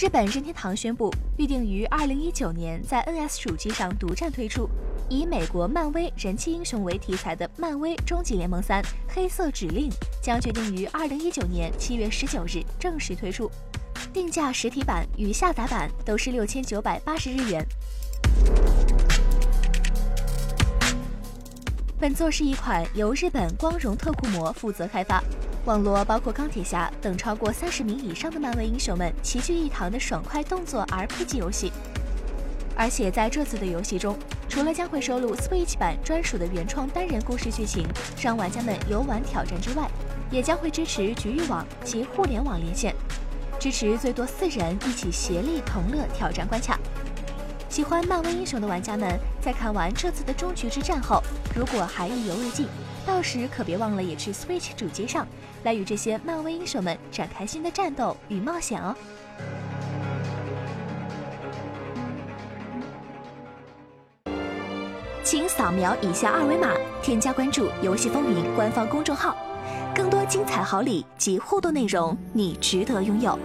日本任天堂宣布，预定于二零一九年在 NS 主机上独占推出，以美国漫威人气英雄为题材的《漫威终极联盟三：黑色指令》将决定于二零一九年七月十九日正式推出，定价实体版与下载版都是六千九百八十日元。本作是一款由日本光荣特库摩负责开发。网络包括钢铁侠等超过三十名以上的漫威英雄们齐聚一堂的爽快动作 RPG 游戏，而且在这次的游戏中，除了将会收录 Switch 版专属的原创单人故事剧情，让玩家们游玩挑战之外，也将会支持局域网及互联网连线，支持最多四人一起协力同乐挑战关卡。喜欢漫威英雄的玩家们，在看完这次的终局之战后，如果还意犹未尽，到时可别忘了也去 Switch 主机上，来与这些漫威英雄们展开新的战斗与冒险哦。请扫描以下二维码，添加关注“游戏风云”官方公众号，更多精彩好礼及互动内容，你值得拥有。